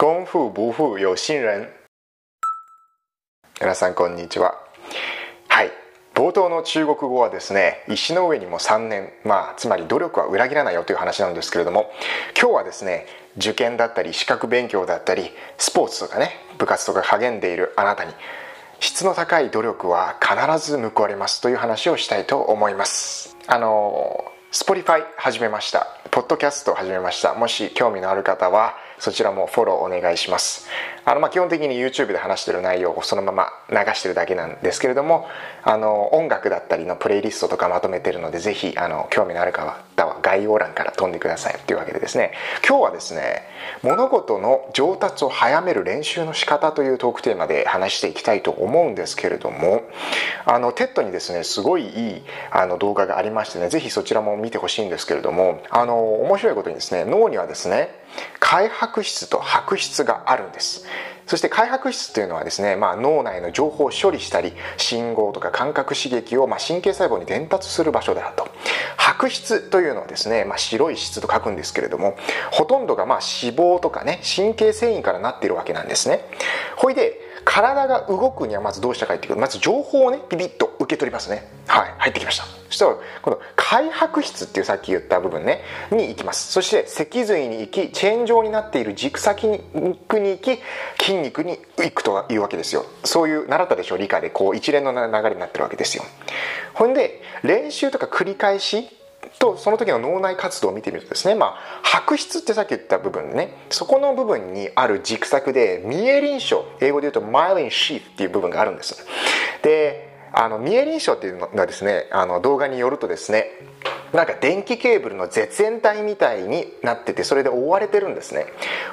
功夫不負有心人皆さんこんにちははい冒頭の中国語はですね石の上にも3年まあつまり努力は裏切らないよという話なんですけれども今日はですね受験だったり資格勉強だったりスポーツとかね部活とか励んでいるあなたに質の高い努力は必ず報われますという話をしたいと思いますあの Spotify 始めましたポッドキャスト始めましたもし興味のある方はそちらもフォローお願いします。あのまあ基本的に YouTube で話してる内容をそのまま流してるだけなんですけれどもあの音楽だったりのプレイリストとかまとめてるのでぜひあの興味のある方は概要欄から飛んでくださいというわけでですね。今日はですね物事の上達を早める練習の仕方というトークテーマで話していきたいと思うんですけれどもあの TED にですねすごいいいあの動画がありましてねぜひそちらも見てほしいんですけれどもあの面白いことにですね脳にはですね開白質と白質があるんです。そして開白質というのはですね、まあ、脳内の情報を処理したり信号とか感覚刺激をま神経細胞に伝達する場所だと。白質というのはですね、まあ、白い質と書くんですけれどもほとんどがま脂肪とかね神経繊維からなっているわけなんですね。ほいで体が動くにはまずどうしたかっていうとまず情報をねビビッと受け取りますね。はい。入ってきました。そしたらこの開白質っていうさっき言った部分ねに行きます。そして脊髄に行きチェーン状になっている軸先に行き筋肉に行くというわけですよ。そういう習ったでしょう理科でこう一連の流れになってるわけですよ。ほんで練習とか繰り返しとその時の脳内活動を見てみるとですね、まあ、白質ってさっき言った部分ねそこの部分にある軸索でミエリン症英語で言うとマイリンシーフっていう部分があるんです。であのミエリン症っていうのがですねあの動画によるとですねなんか電気ケーブルの絶縁体みたいになっててそれで覆われてるんですね。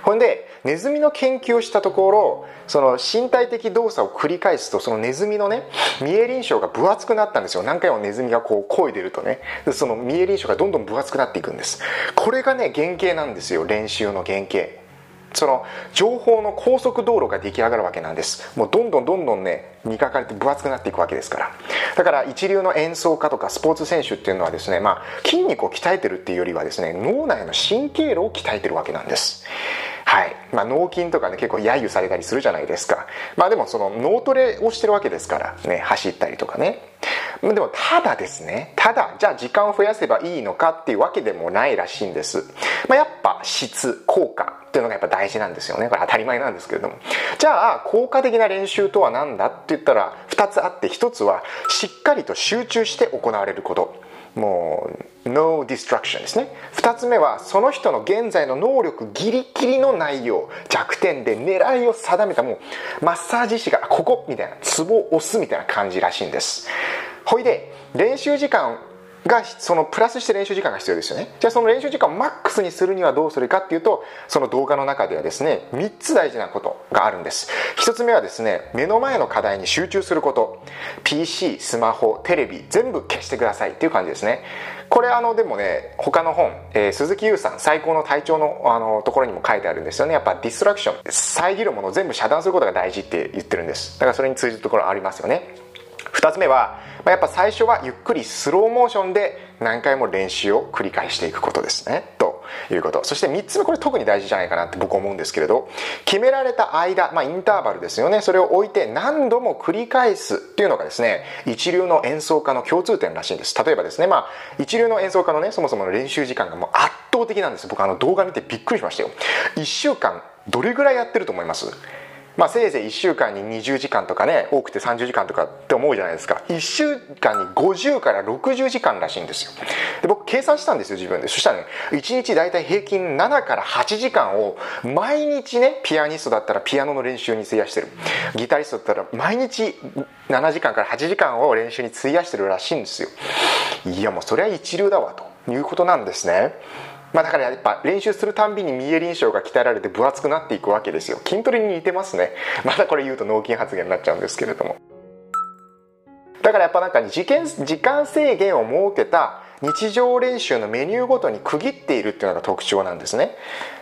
ほんでネズミの研究をしたところその身体的動作を繰り返すとそのネズミのねミエリン症が分厚くなったんですよ。何回もネズミがこう漕いでるとね。そのミエリン症がどんどん分厚くなっていくんです。これがね原型なんですよ。練習の原型。その情報の高速道路が出来上がるわけなんです。もうどんどんどんどんね磨かれて分厚くなっていくわけですから。だから一流の演奏家とかスポーツ選手っていうのはですね、まあ、筋肉を鍛えてるっていうよりはですね脳内の神経路を鍛えてるわけなんです。はい。まあ、脳筋とかね結構揶揄されたりするじゃないですか。まあでもその脳トレをしてるわけですからね走ったりとかね。でもただですね。ただじゃあ時間を増やせばいいのかっていうわけでもないらしいんです、まあ、やっぱ質効果っていうのがやっぱ大事なんですよね。これ当たり前なんですけれども。じゃあ効果的な練習とは何だって言ったら2つあって1つはしっかりと集中して行われること。もう No distraction ですね。2つ目はその人の現在の能力ギリギリの内容。弱点で狙いを定めたもうマッサージ師がここみたいなツボを押すみたいな感じらしいんです。ほいで練習時間がそのプラスして練習時間が必要ですよね。じゃあその練習時間をマックスにするにはどうするかっていうとその動画の中ではですね3つ大事なことがあるんです。1つ目はですね目の前の課題に集中すること。PC スマホテレビ全部消してくださいっていう感じですね。これあのでもね他の本、えー、鈴木優さん最高の体調のあのところにも書いてあるんですよね。やっぱディストラクション。遮るものを全部遮断することが大事って言ってるんです。だからそれに通じるところありますよね。2つ目は、まあ、やっぱ最初はゆっくりスローモーションで何回も練習を繰り返していくことですね。ということ。そして3つ目これ特に大事じゃないかなって僕思うんですけれど決められた間、まあ、インターバルですよね。それを置いて何度も繰り返すっていうのがですね一流の演奏家の共通点らしいんです。例えばですねまあ一流の演奏家のねそもそもの練習時間がもう圧倒的なんです。僕あの動画見てびっくりしましたよ。1週間どれぐらいやってると思います？まあ、せいぜい1週間に20時間とかね多くて30時間とかって思うじゃないですか。1週間に50から60時間らしいんですよ。で僕計算したんですよ自分で。そしたらね1日大体平均7から8時間を毎日ねピアニストだったらピアノの練習に費やしてる。ギタリストだったら毎日7時間から8時間を練習に費やしてるらしいんですよ。いやもうそれは一流だわということなんですね。まあ、だからやっぱ練習するたんびに見え臨床が鍛えられて分厚くなっていくわけですよ。筋トレに似てますね。またこれ言うと脳筋発言になっちゃうんですけれども。だからやっぱなんか時間時間制限を設けた日常練習のメニューごとに区切っているっていうのが特徴なんですね。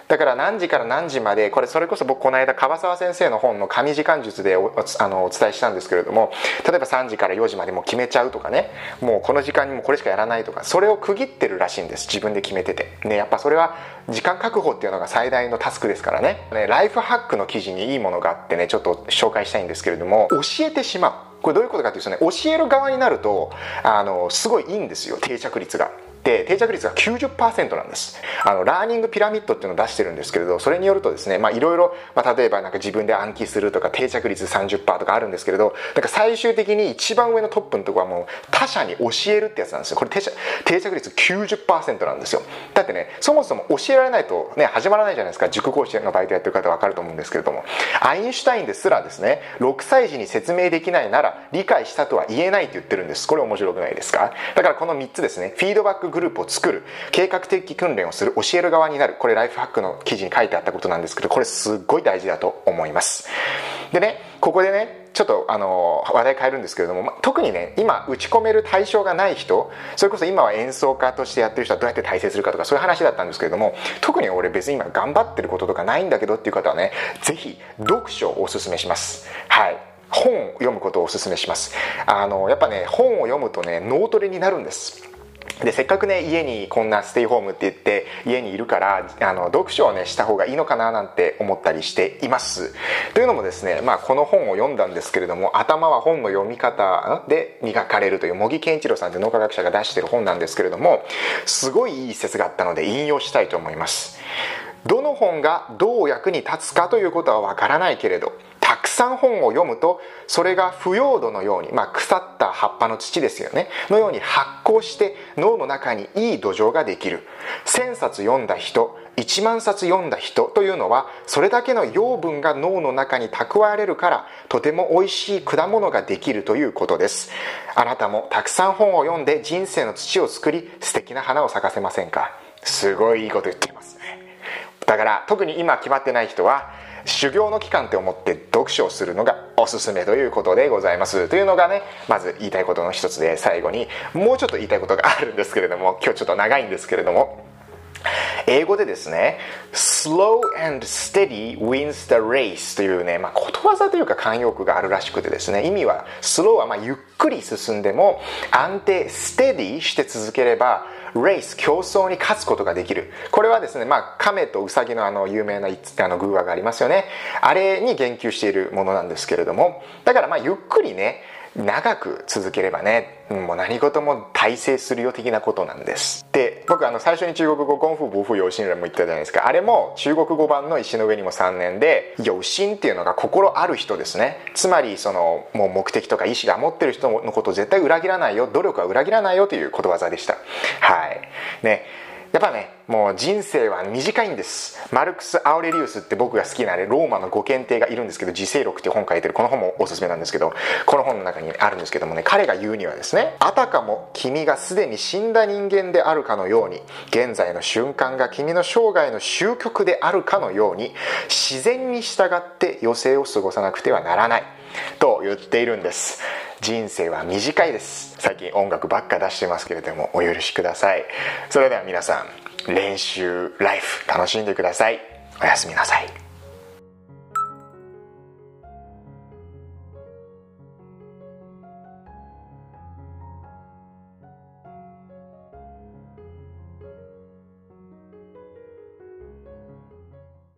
だから何時から何時までこれそれこそ僕この間樺沢先生の本の神時間術でおあのお伝えしたんですけれども例えば3時から4時までもう決めちゃうとかね。もうこの時間にもこれしかやらないとかそれを区切ってるらしいんです自分で決めてて。ねやっぱそれは時間確保っていうのが最大のタスクですからね。ねライフハックの記事にいいものがあってねちょっと紹介したいんですけれども教えてしまう。これどういうことかというとね教える側になるとあのすごいいいんですよ定着率が。って定着率が90%なんです。あのラーニングピラミッドっていうのを出してるんですけれどそれによるとですねいろいろ例えばなんか自分で暗記するとか定着率30%とかあるんですけれどなんか最終的に一番上のトップのとこはもう他者に教えるってやつなんですよ。これ定着定着率90%なんですよ。だってねそもそも教えられないとね始まらないじゃないですか。塾講師のバイトやってる方わかると思うんですけれども。アインシュタインですらですね6歳児に説明できないなら理解したとは言えないって言ってるんです。これ面白くないですか？だからこの3つですねフィードバックグループを作る計画的訓練をする教える側になるこれライフハックの記事に書いてあったことなんですけどこれすっごい大事だと思います。でねここでねちょっとあの話題変えるんですけれども、特にね今打ち込める対象がない人それこそ今は演奏家としてやってる人はどうやって体制するかとかそういう話だったんですけれども特に俺別に今頑張ってることとかないんだけどっていう方はね是非読書をおすすめします。はい。本を読むことをおすすめします。あのやっぱね本を読むとね脳トレになるんです。でせっかくね家にこんなステイホームって言って家にいるからあの読書をねした方がいいのかななんて思ったりしています。というのもですね、まあ、この本を読んだんですけれども頭は本の読み方で磨かれるという茂木健一郎さんという脳科学者が出してる本なんですけれどもすごいいい説があったので引用したいと思います。どの本がどう役に立つかということはわからないけれどたくさん本を読むとそれが腐葉土のように、まあ、腐った葉っぱの土ですよね。のように発酵して脳の中にいい土壌ができる。1000冊読んだ人1万冊読んだ人というのはそれだけの養分が脳の中に蓄えれるからとても美味しい果物ができるということです。あなたもたくさん本を読んで人生の土を作り素敵な花を咲かせませんか？すごいいいこと言っていますね。だから特に今決まってない人は修行の期間って思って読書をするのがおすすめということでございます。というのがねまず言いたいことの一つで最後にもうちょっと言いたいことがあるんですけれども今日ちょっと長いんですけれども英語でですね slow and steady wins the race というね、まあ、ことわざというか慣用句があるらしくてですね意味は slow はまゆっくり進んでも安定 steady して続ければレース競争に勝つことができる。これはですねまあ亀とウサギのあの有名なあの偶話がありますよね。あれに言及しているものなんですけれども。だからまあゆっくりね長く続ければねもう何事も大成するよ的なことなんです。で僕あの最初に中国語「功夫不負有心人」も言ったじゃないですか。あれも中国語版の石の上にも3年で「有心」っていうのが心ある人ですね。つまりそのもう目的とか意志が持ってる人のことを絶対裏切らないよ。努力は裏切らないよということわざでした。はい。ね。やっぱねもう人生は短いんです。マルクス・アウレリウスって僕が好きなあれローマのご検定がいるんですけど「自世録」っていう本書いてるこの本もおすすめなんですけどこの本の中にあるんですけどもね彼が言うにはですねあたかも君がすでに死んだ人間であるかのように現在の瞬間が君の生涯の終局であるかのように自然に従って余生を過ごさなくてはならない。と言っているんです。人生は短いです。最近音楽ばっか出してますけれどもお許しください。それでは皆さん練習ライフ楽しんでください。おやすみなさい。